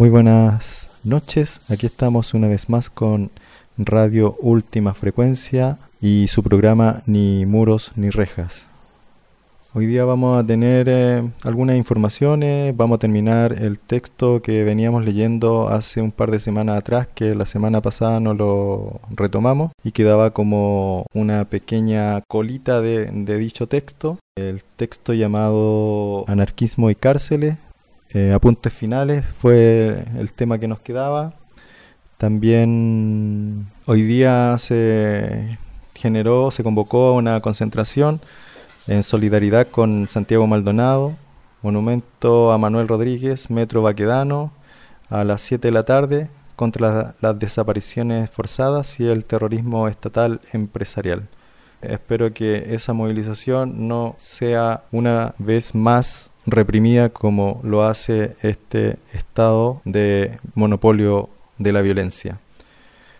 Muy buenas noches, aquí estamos una vez más con Radio Última Frecuencia y su programa Ni muros ni rejas. Hoy día vamos a tener eh, algunas informaciones, vamos a terminar el texto que veníamos leyendo hace un par de semanas atrás, que la semana pasada no lo retomamos y quedaba como una pequeña colita de, dicho texto, el texto llamado Anarquismo y cárceles. Eh, apuntes finales fue el tema que nos quedaba. También hoy día se generó, se convocó una concentración en solidaridad con Santiago Maldonado, monumento a Manuel Rodríguez, Metro Baquedano, a las 7 de la tarde contra las desapariciones forzadas y el terrorismo estatal empresarial. Espero que esa movilización no sea una vez más reprimida como lo hace este estado de monopolio de la violencia.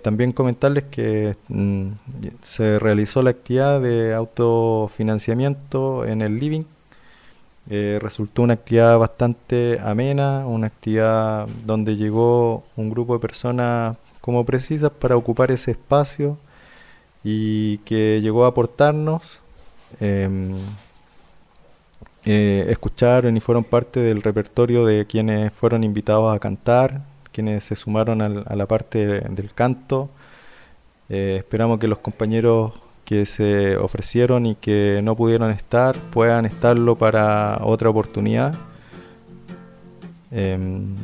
También comentarles que mm, se realizó la actividad de autofinanciamiento en el living. Eh, resultó una actividad bastante amena, una actividad donde llegó un grupo de personas como precisas para ocupar ese espacio y que llegó a aportarnos, em, eh, escucharon y fueron parte del repertorio de quienes fueron invitados a cantar, quienes se sumaron a la parte del canto. Eh, esperamos que los compañeros que se ofrecieron y que no pudieron estar puedan estarlo para otra oportunidad. Em,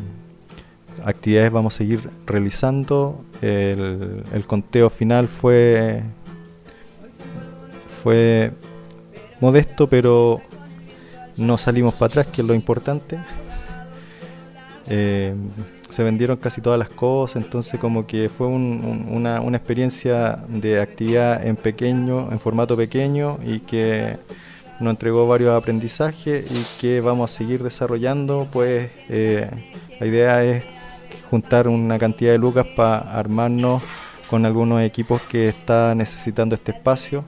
actividades vamos a seguir realizando. El, el, conteo final fue, fue modesto, pero no salimos para atrás, que es lo importante. Eh, se vendieron casi todas las cosas, entonces como que fue una, una, experiencia de actividad en pequeño, en formato pequeño y que nos entregó varios aprendizajes y que vamos a seguir desarrollando, pues eh, la idea es juntar una cantidad de lucas para armarnos con algunos equipos que está necesitando este espacio.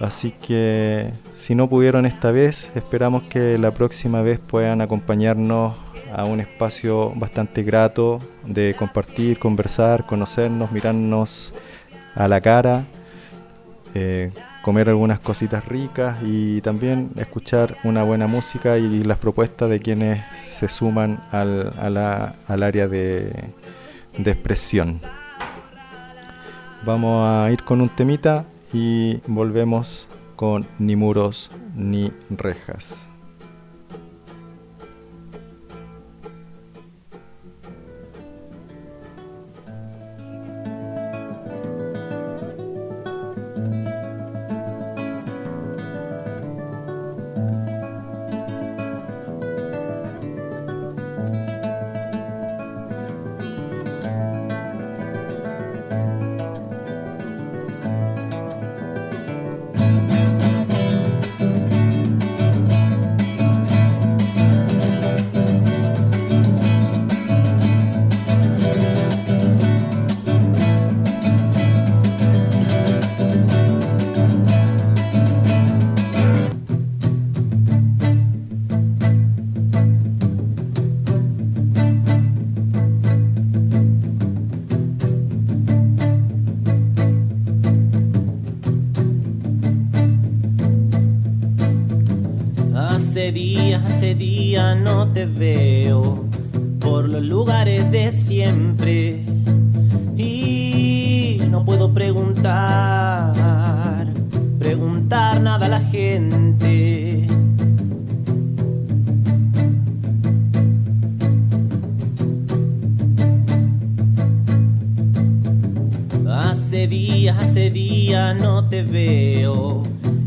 Así que si no pudieron esta vez, esperamos que la próxima vez puedan acompañarnos a un espacio bastante grato de compartir, conversar, conocernos, mirarnos a la cara, eh, comer algunas cositas ricas y también escuchar una buena música y las propuestas de quienes se suman al, al área de, de expresión. Vamos a ir con un temita y volvemos con ni muros ni rejas. hace días, hace día no te veo por los lugares de siempre y no puedo preguntar, preguntar nada a la gente. Hace días, hace día no te veo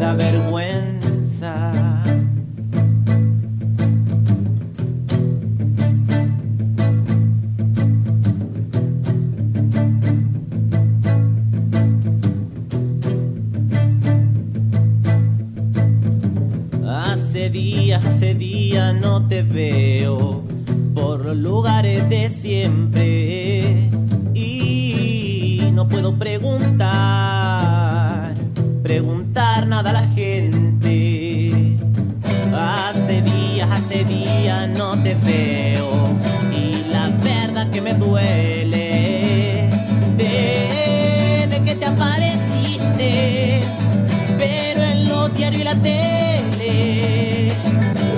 da vergüenza. Hace días, hace día no te veo por lugares de siempre y no puedo preguntar la tele.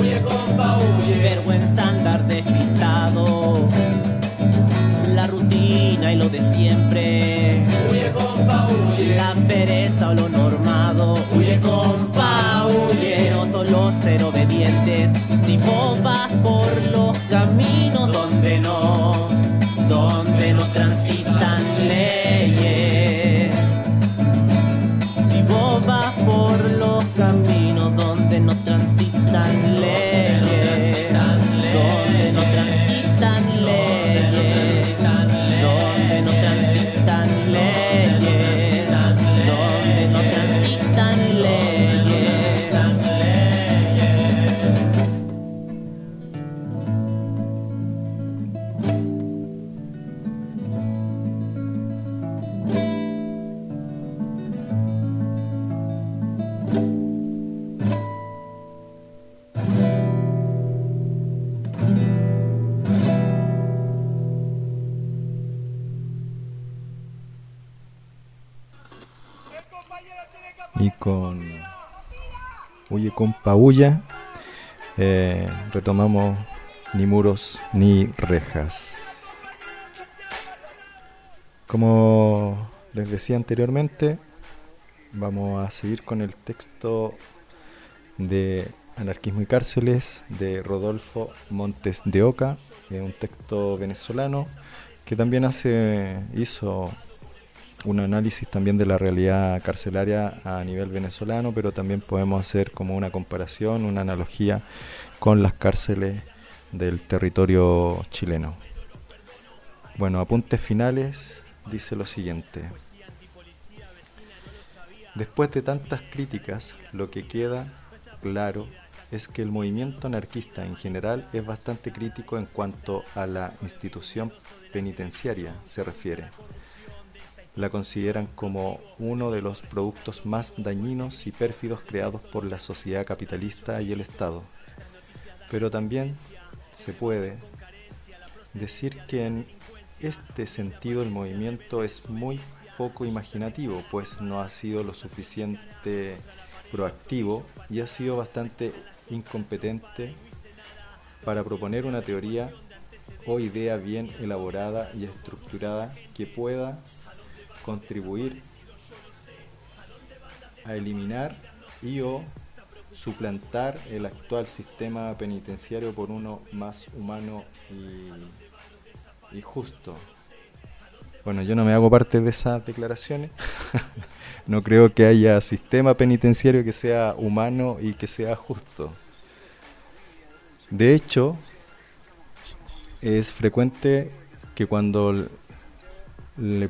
Huye, compa, huye. Vergüenza andar despistado. La rutina y lo de siempre. Huye, compa, huye. La pereza o lo normado. Huye, compa, huye. No son los ser obedientes. Si vos con Paulla eh, retomamos ni muros ni rejas. Como les decía anteriormente, vamos a seguir con el texto de Anarquismo y Cárceles de Rodolfo Montes de Oca, un texto venezolano que también hace, hizo un análisis también de la realidad carcelaria a nivel venezolano, pero también podemos hacer como una comparación, una analogía con las cárceles del territorio chileno. Bueno, apuntes finales, dice lo siguiente. Después de tantas críticas, lo que queda claro es que el movimiento anarquista en general es bastante crítico en cuanto a la institución penitenciaria se refiere la consideran como uno de los productos más dañinos y pérfidos creados por la sociedad capitalista y el Estado. Pero también se puede decir que en este sentido el movimiento es muy poco imaginativo, pues no ha sido lo suficiente proactivo y ha sido bastante incompetente para proponer una teoría o idea bien elaborada y estructurada que pueda contribuir a eliminar y o suplantar el actual sistema penitenciario por uno más humano y, justo. Bueno, yo no me hago parte de esas declaraciones. no creo que haya sistema penitenciario que sea humano y que sea justo. De hecho, es frecuente que cuando le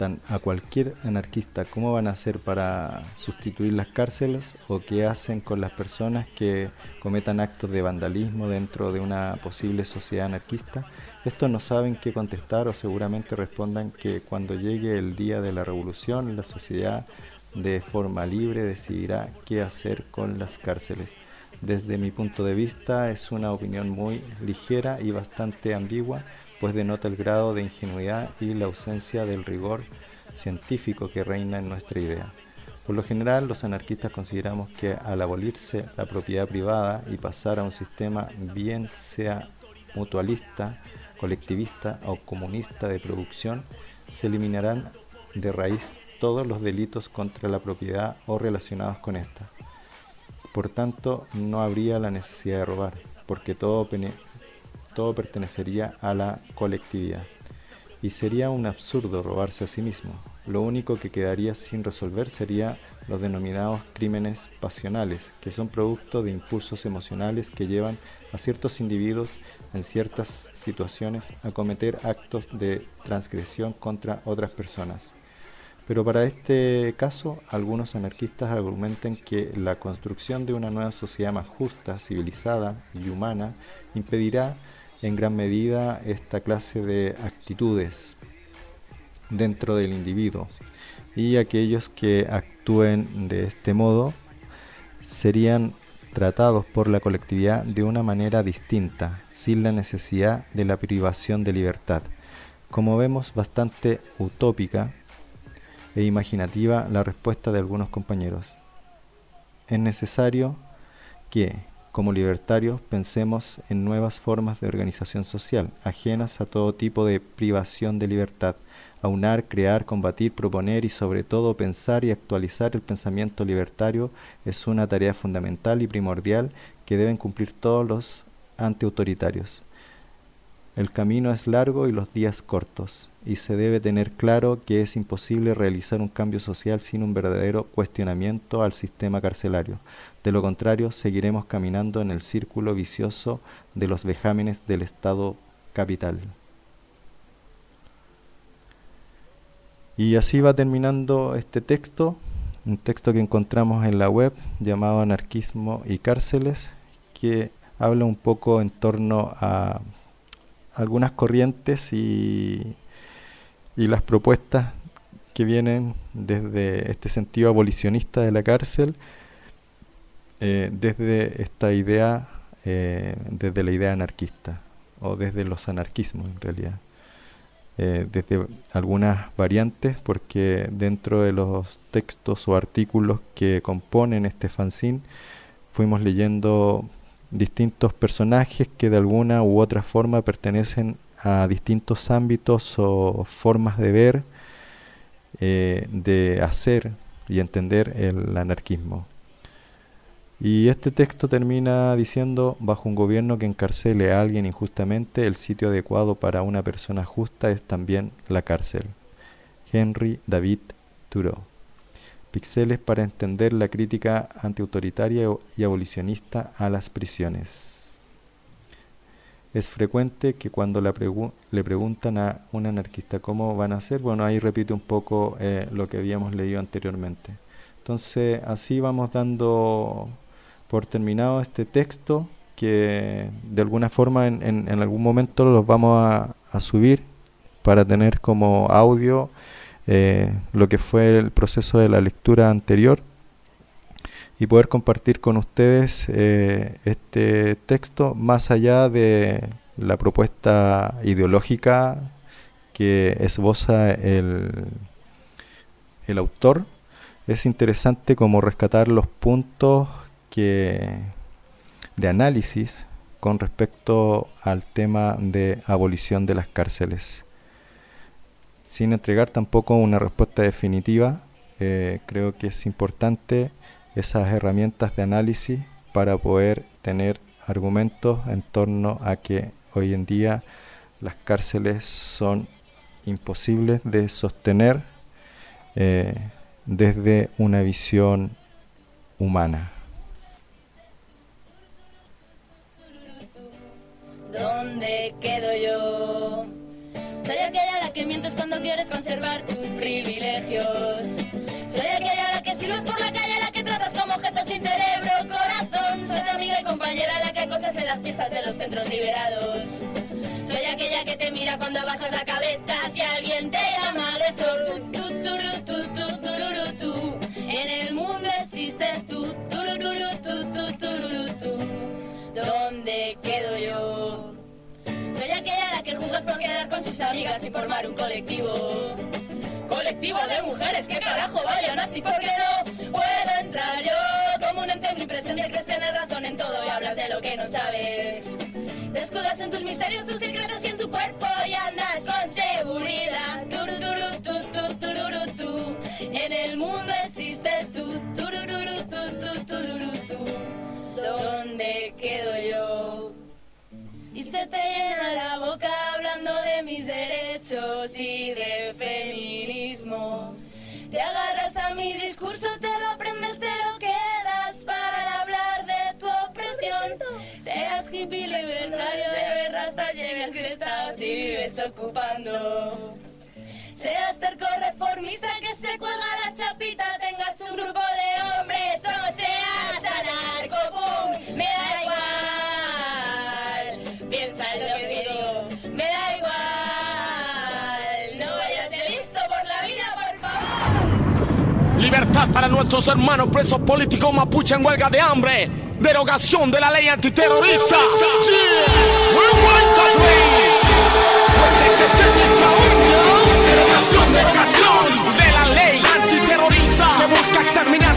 a cualquier anarquista cómo van a hacer para sustituir las cárceles o qué hacen con las personas que cometan actos de vandalismo dentro de una posible sociedad anarquista, estos no saben qué contestar o seguramente respondan que cuando llegue el día de la revolución la sociedad de forma libre decidirá qué hacer con las cárceles. Desde mi punto de vista es una opinión muy ligera y bastante ambigua pues denota el grado de ingenuidad y la ausencia del rigor científico que reina en nuestra idea. Por lo general, los anarquistas consideramos que al abolirse la propiedad privada y pasar a un sistema bien sea mutualista, colectivista o comunista de producción, se eliminarán de raíz todos los delitos contra la propiedad o relacionados con esta. Por tanto, no habría la necesidad de robar, porque todo todo pertenecería a la colectividad. Y sería un absurdo robarse a sí mismo. Lo único que quedaría sin resolver sería los denominados crímenes pasionales, que son producto de impulsos emocionales que llevan a ciertos individuos en ciertas situaciones a cometer actos de transgresión contra otras personas. Pero para este caso, algunos anarquistas argumentan que la construcción de una nueva sociedad más justa, civilizada y humana impedirá en gran medida esta clase de actitudes dentro del individuo y aquellos que actúen de este modo serían tratados por la colectividad de una manera distinta, sin la necesidad de la privación de libertad. Como vemos, bastante utópica e imaginativa la respuesta de algunos compañeros. Es necesario que, como libertarios, pensemos en nuevas formas de organización social, ajenas a todo tipo de privación de libertad, aunar, crear, combatir, proponer y sobre todo pensar y actualizar el pensamiento libertario es una tarea fundamental y primordial que deben cumplir todos los antiautoritarios. El camino es largo y los días cortos, y se debe tener claro que es imposible realizar un cambio social sin un verdadero cuestionamiento al sistema carcelario. De lo contrario, seguiremos caminando en el círculo vicioso de los vejámenes del Estado capital. Y así va terminando este texto, un texto que encontramos en la web llamado Anarquismo y Cárceles, que habla un poco en torno a algunas corrientes y, y las propuestas que vienen desde este sentido abolicionista de la cárcel, eh, desde esta idea, eh, desde la idea anarquista, o desde los anarquismos en realidad. Eh, desde algunas variantes, porque dentro de los textos o artículos que componen este fanzine, fuimos leyendo distintos personajes que de alguna u otra forma pertenecen a distintos ámbitos o formas de ver, eh, de hacer y entender el anarquismo. Y este texto termina diciendo, bajo un gobierno que encarcele a alguien injustamente, el sitio adecuado para una persona justa es también la cárcel. Henry David Thoreau. Pixeles para entender la crítica antiautoritaria y abolicionista a las prisiones. Es frecuente que cuando le preguntan a un anarquista cómo van a hacer, bueno, ahí repite un poco eh, lo que habíamos leído anteriormente. Entonces, así vamos dando por terminado este texto que de alguna forma en, algún momento los vamos a subir para tener como audio eh, lo que fue el proceso de la lectura anterior y poder compartir con ustedes eh, este texto más allá de la propuesta ideológica que esboza el, el autor. Es interesante como rescatar los puntos que, de análisis con respecto al tema de abolición de las cárceles sin entregar tampoco una respuesta definitiva, eh, creo que es importante esas herramientas de análisis para poder tener argumentos en torno a que hoy en día las cárceles son imposibles de sostener eh, desde una visión humana. ¿Dónde quedo yo? Soy aquella a la que mientes cuando quieres conservar tus privilegios. Soy aquella a la que silbas por la calle, a la que tratas como objeto sin cerebro, corazón. Soy tu amiga y compañera a la que acosas en las fiestas de los centros liberados. Soy aquella que te mira cuando bajas la cabeza si alguien te quedar con sus amigas y formar un colectivo. Colectivo de mujeres, ¿qué carajo vaya nazi? ¿Por qué no puedo entrar yo? Como un ente omnipresente crees tener razón en todo y hablas de lo que no sabes. Te escudas en tus misterios, tus secretos y en tu cuerpo y andas con seguridad. Turururu, tu, tu, tururu, tú. En el mundo existes tú. Turururu, tu, tu, tururu, tú. ¿Dónde quedo yo? Se te llena la boca hablando de mis derechos y de feminismo. Te agarras a mi discurso, te lo aprendes, te lo quedas para hablar de tu opresión. Seas hippie libertario de ver hasta lleves crestados y vives ocupando. Seas terco reformista que se cuelga la chapita, Libertad para nuestros hermanos presos políticos mapuche en huelga de hambre. Derogación de la ley antiterrorista. Derogación, derogación de la ley antiterrorista. Se busca exterminar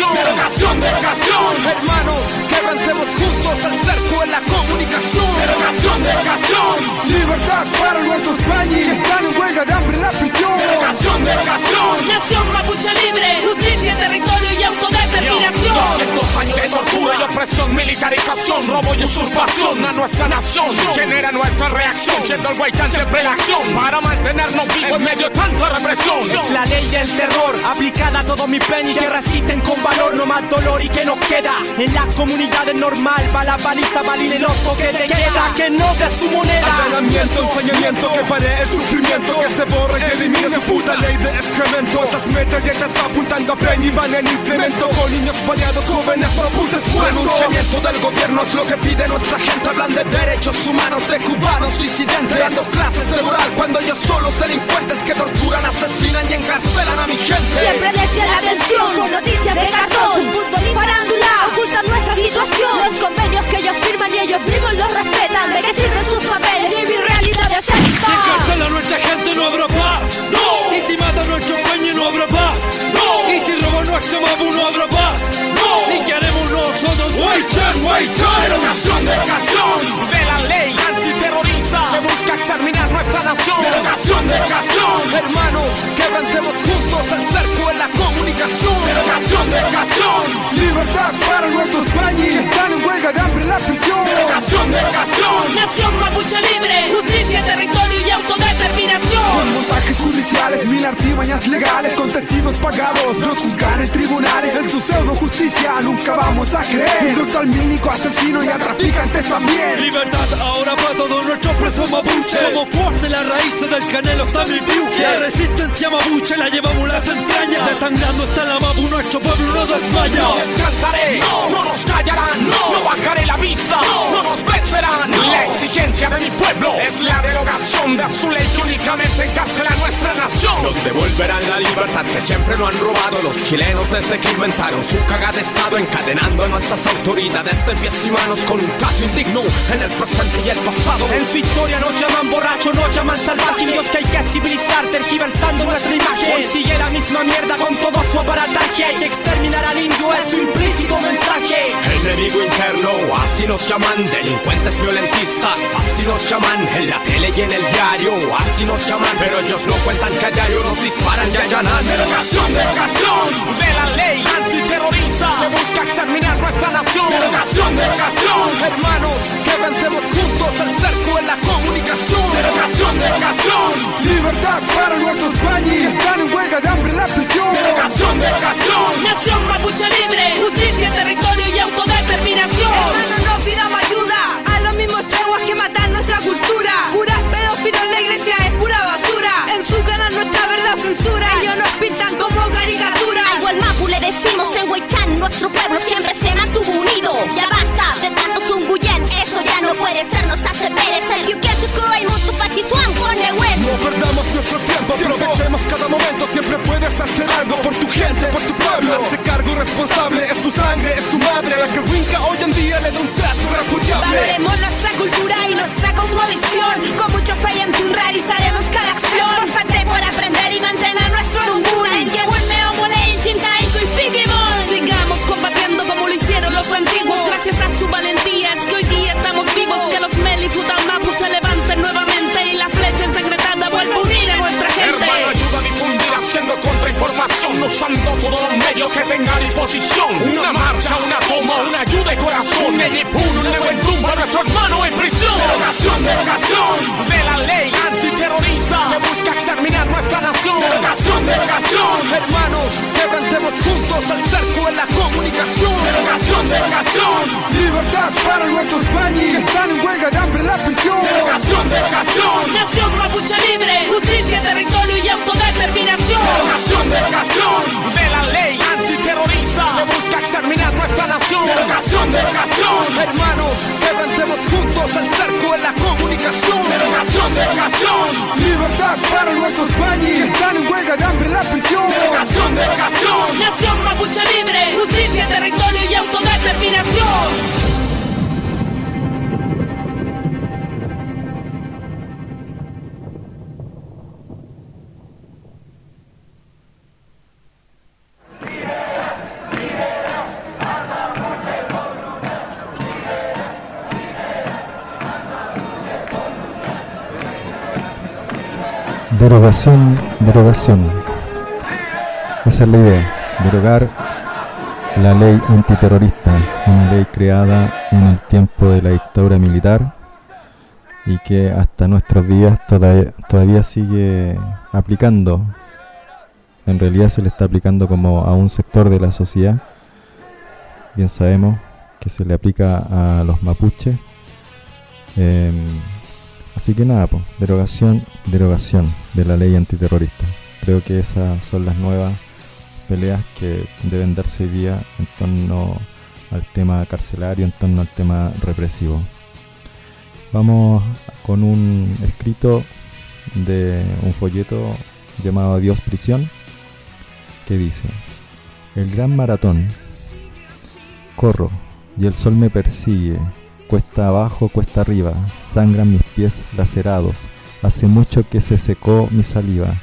nuestra nación. Derogación, derogación. Hermanos, quebrantemos juntos el cerco en la comunicación. Derogación, derogación. Libertad para nuestros pañis que están en huelga de hambre en la prisión. Derogación, derogación. Nación mapuche libre, justicia, territorio y autodeterminación. 200 años de tortura y opresión, militarización, robo y usurpación a nuestra nación. Genera nuestra reacción, siendo el siempre la acción para mantenernos vivos en medio de tanta represión. Es la ley del terror aplicada a todo mi peñi que resisten con valor, no más dolor y que nos queda. En las comunidades normal, va la paliza, valile loco que te queda, que no de su moneda. Allanamiento, ensañamiento, que pare el sufrimiento, que se borre, que elimine su puta ley de excremento. Estas metralletas apuntando a Peña y van en implemento. Con niños baleados, jóvenes, no apuntes Renunciamiento del gobierno es lo que pide nuestra gente. Hablan de derechos humanos de cubanos disidentes. Dando clases de moral cuando ellos son los delincuentes que torturan, asesinan y encarcelan a mi gente. Siempre desde la atención con noticias de cartón, fútbol y farándula ocultan nuestra situación. Los convenios que ellos firman y ellos mismos los respetan. ¿De qué sirven sus papeles y mi realidad de Si encarcela a nuestra gente no habrá paz. No. Y si mata a nuestro peña no habrá paz. No. Y si roba nuestro mapu no habrá paz. No. ¿Y qué haremos nosotros? Waitan. Derogación, derogación de la ley antiterrorista. Se busca exterminar nuestra nación. Derogación, derogación. Hermanos, quebrantemos juntos el cerco en la comunicación. Derogación, derogación. Legales, con testigos pagados, nos juzgan en tribunales. En su pseudo justicia nunca vamos a creer. Indulto al mínico asesino y a traficantes también. Libertad ahora para todos nuestros presos mapuche. Somos fuertes, las raíces del canelo está mi piuque. La resistencia mapuche la llevamos las entrañas. Desangrando está la mapu, nuestro pueblo no desmaya. No descansaré, no, nos callarán, no, bajaré la vista, no, nos vencerán. La exigencia de mi pueblo es la derogación de su ley que únicamente encarcela a nuestra nación. Nos devolverán la libertad que siempre lo han robado. Los chilenos desde que inventaron su cagada de estado, encadenando a nuestras autoridades de pies y manos con un trato indigno en el presente y el pasado. En su historia nos llaman borracho, nos llaman salvaje Indios que hay que civilizar, tergiversando nuestra imagen. Hoy sigue la misma mierda con todo su aparataje. Hay que exterminar al indio, es su implícito mensaje. Enemigo interno, así nos llaman Delincuentes violentistas, así nos llaman En la tele y en el diario, así nos llaman. Pero ellos no cuentan que a diario nos disparan y allanan Derogación, derogación. De la ley antiterrorista. Se busca exterminar nuestra nación. Derogación, derogación. Hermanos, quebrantemos juntos el cerco en la comunicación. Derogación, derogación. Libertad para nuestros pañis que están en huelga de hambre en la prisión. Derogación, derogación. Nación mapuche libre, justicia, territorio y autodeterminación. Hermanos, no pidamos ayuda. A los mismos censura. Ellos nos pintan como caricatura. Algo al Mapu le decimos en Huaychán, nuestro pueblo siempre se mantuvo unido. Ya basta de tanto zunguyen, eso ya no puede ser, nos hace perecer. You get to go y mutu pachituan pone web. No perdamos nuestro tiempo, aprovechemos cada momento. Siempre puedes hacer algo por tu gente, por tu pueblo. Hazte cargo responsable, es tu sangre, es tu madre. La que Winca hoy en día le da un trato repudiable. Valoremos nuestra cultura y nuestra cosmovisión. Con mucho fe y en realizaremos que tenga a disposición. Una marcha, una toma, una ayuda de corazón. Medipur, un nuevo entumbo a nuestro hermano en prisión. Derogación, derogación. De la ley y que busca exterminar nuestra nación. Derogación, derogación. Hermanos, quebrantemos juntos el cerco de la comunicación. Derogación, derogación. Libertad para nuestros panis que están en huelga de hambre en la prisión. Derogación, derogación. Nación mapuche libre, justicia, territorio y autodeterminación. Derogación, derogación. De la ley antiterrorista que busca exterminar nuestra nación. Derogación, derogación. Hermanos, quebrantemos juntos el cerco de la comunicación. Derogación, derogación. Libertad para nuestros que están en huelga de hambre la prisión. Derogación, derogación. Nación mapuche libre, justicia, territorio y autodeterminación. Derogación, derogación. Esa es la idea, derogar la ley antiterrorista, una ley creada en el tiempo de la dictadura militar y que hasta nuestros días todavía, sigue aplicando. En realidad se le está aplicando como a un sector de la sociedad. Bien sabemos que se le aplica a los mapuches. Em, Así que nada, pues, derogación, derogación de la ley antiterrorista. Creo que esas son las nuevas peleas que deben darse hoy día en torno al tema carcelario, en torno al tema represivo. Vamos con un escrito de un folleto llamado Adiós Prisión, que dice, el gran maratón, corro y el sol me persigue, Cuesta abajo, cuesta arriba, sangran mis pies lacerados. Hace mucho que se secó mi saliva.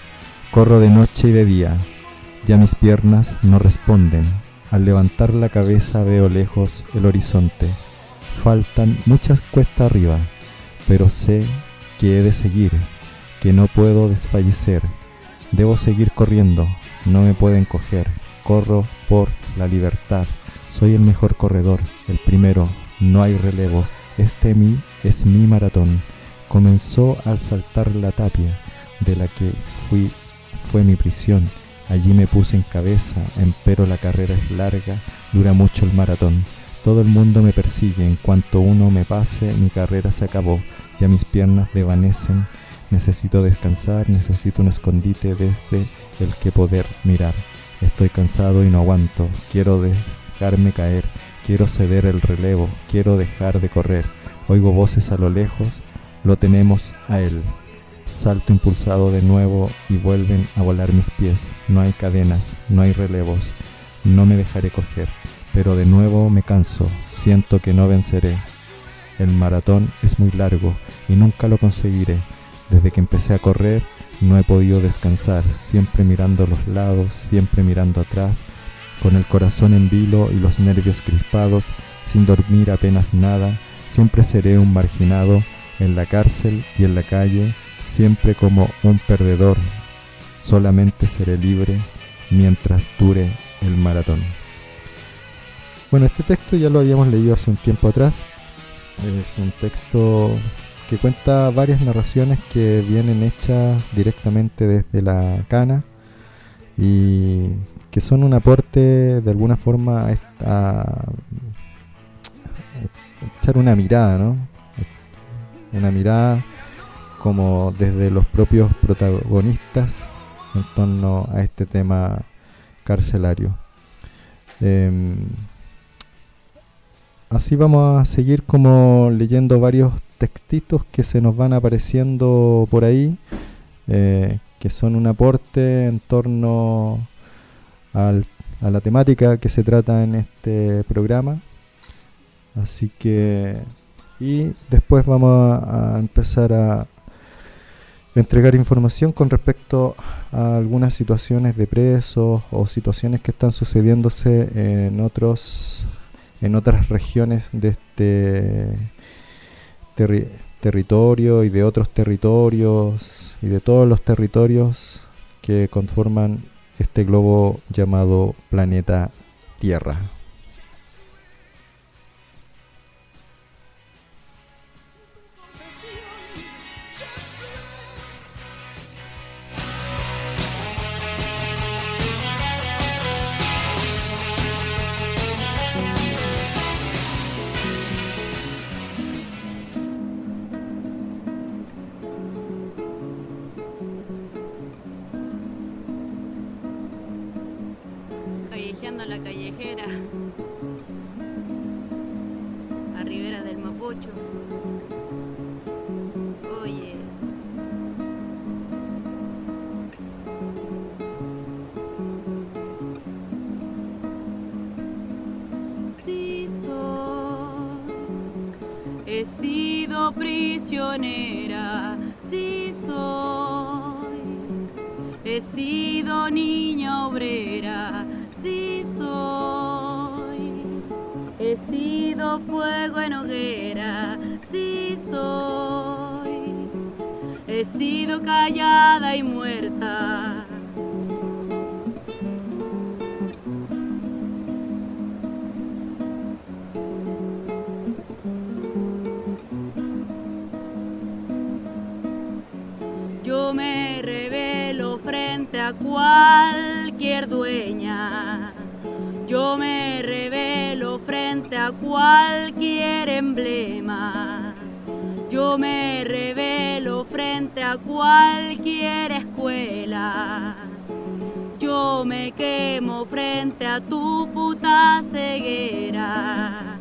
Corro de noche y de día. Ya mis piernas no responden. Al levantar la cabeza veo lejos el horizonte. Faltan muchas cuestas arriba, pero sé que he de seguir, que no puedo desfallecer. Debo seguir corriendo, no me pueden coger. Corro por la libertad. Soy el mejor corredor, el primero, no hay relevo. Este mí es mi maratón. Comenzó al saltar la tapia de la que fui fue mi prisión. Allí me puse en cabeza, empero la carrera es larga, dura mucho el maratón. Todo el mundo me persigue, en cuanto uno me pase, mi carrera se acabó, ya mis piernas desvanecen, necesito descansar, necesito un escondite desde el que poder mirar. Estoy cansado y no aguanto, quiero dejarme caer, Quiero ceder el relevo, quiero dejar de correr. Oigo voces a lo lejos, lo tenemos a él. Salto impulsado de nuevo y vuelven a volar mis pies. No hay cadenas, no hay relevos, no me dejaré coger. Pero de nuevo me canso, siento que no venceré. El maratón es muy largo y nunca lo conseguiré. Desde que empecé a correr no he podido descansar, siempre mirando a los lados, siempre mirando atrás con el corazón en vilo y los nervios crispados, sin dormir apenas nada, siempre seré un marginado en la cárcel y en la calle, siempre como un perdedor. Solamente seré libre mientras dure el maratón. Bueno, este texto ya lo habíamos leído hace un tiempo atrás. Es un texto que cuenta varias narraciones que vienen hechas directamente desde la cana y que son un aporte de alguna forma a, echar una mirada, ¿no? Una mirada como desde los propios protagonistas en torno a este tema carcelario. Em, así vamos a seguir como leyendo varios textitos que se nos van apareciendo por ahí, eh, que son un aporte en torno a la temática que se trata en este programa. Así que, y después vamos a, empezar a entregar información con respecto a algunas situaciones de presos o situaciones que están sucediéndose en otros en otras regiones de este territorio y de otros territorios y de todos los territorios que conforman este globo llamado planeta Tierra. Johnny. A cualquier dueña. Yo me revelo frente a cualquier emblema. Yo me revelo frente a cualquier escuela. Yo me quemo frente a tu puta ceguera.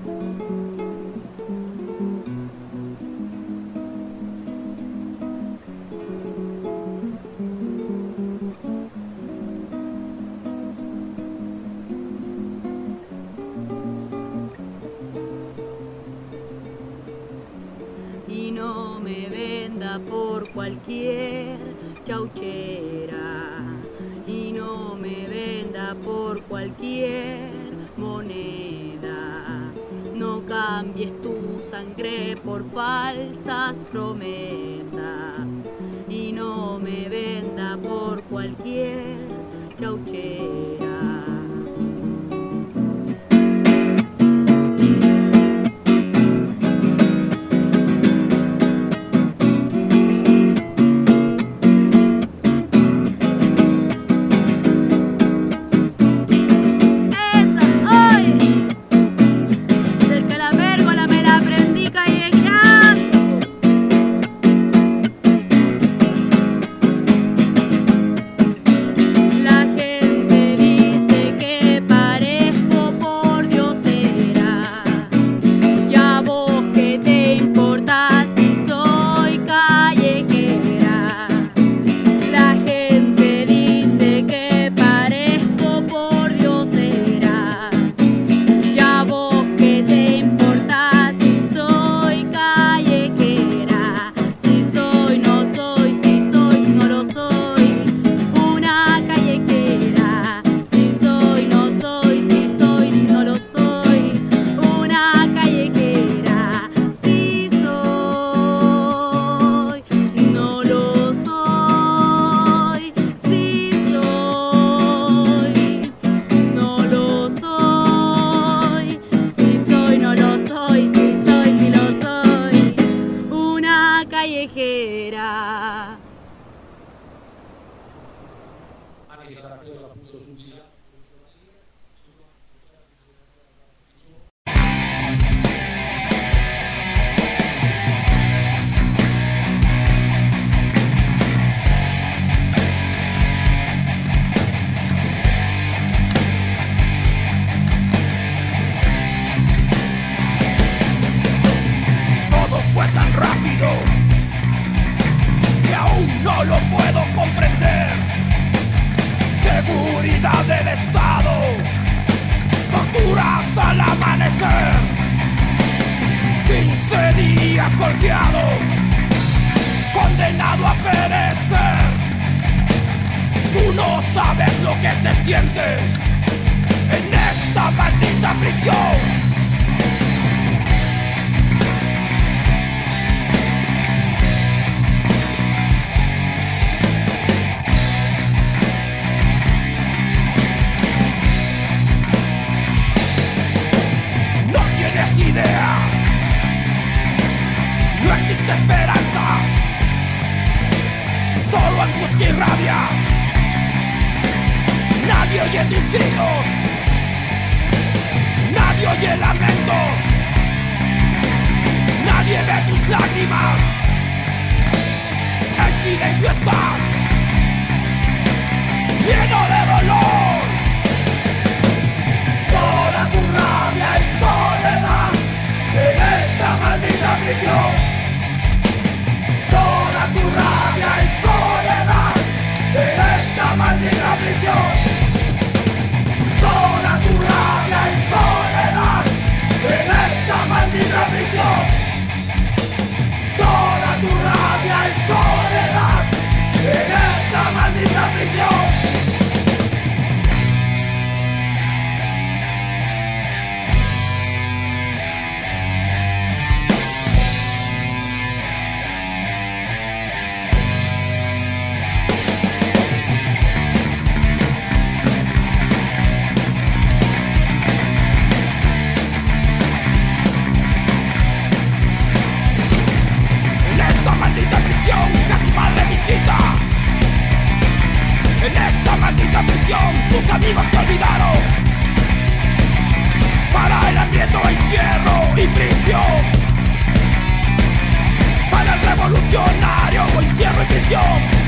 Sangre por falsas promesas y no me venda por cualquier chauchera. 15 días golpeado, condenado a perecer. Tú no sabes lo que se siente en esta maldita prisión. rabia. Nadie oye tus gritos. Nadie oye lamentos. Nadie ve tus lágrimas. En silencio estás. Lleno de dolor. Toda tu rabia y soledad en esta maldita prisión. tus amigos se olvidaron. Para el hambriento encierro y prisión. Para el revolucionario encierro y prisión.